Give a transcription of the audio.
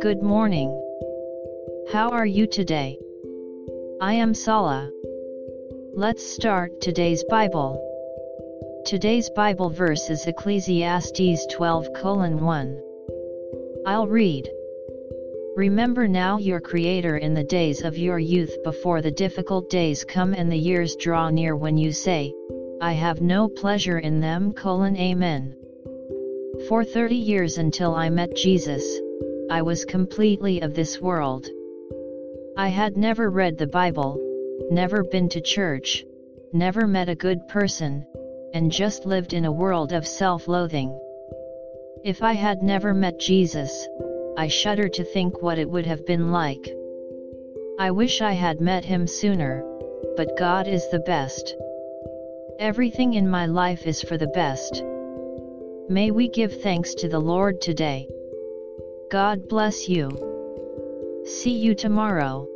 Good morning. How are you today? I am Sala. Let's start today's Bible. Today's Bible verse is Ecclesiastes 12 1. I'll read. Remember now your Creator in the days of your youth before the difficult days come and the years draw near when you say, I have no pleasure in them. colon Amen. For 30 years until I met Jesus, I was completely of this world. I had never read the Bible, never been to church, never met a good person, and just lived in a world of self-loathing. If I had never met Jesus, I shudder to think what it would have been like. I wish I had met him sooner, but God is the best. Everything in my life is for the best. May we give thanks to the Lord today. God bless you. See you tomorrow.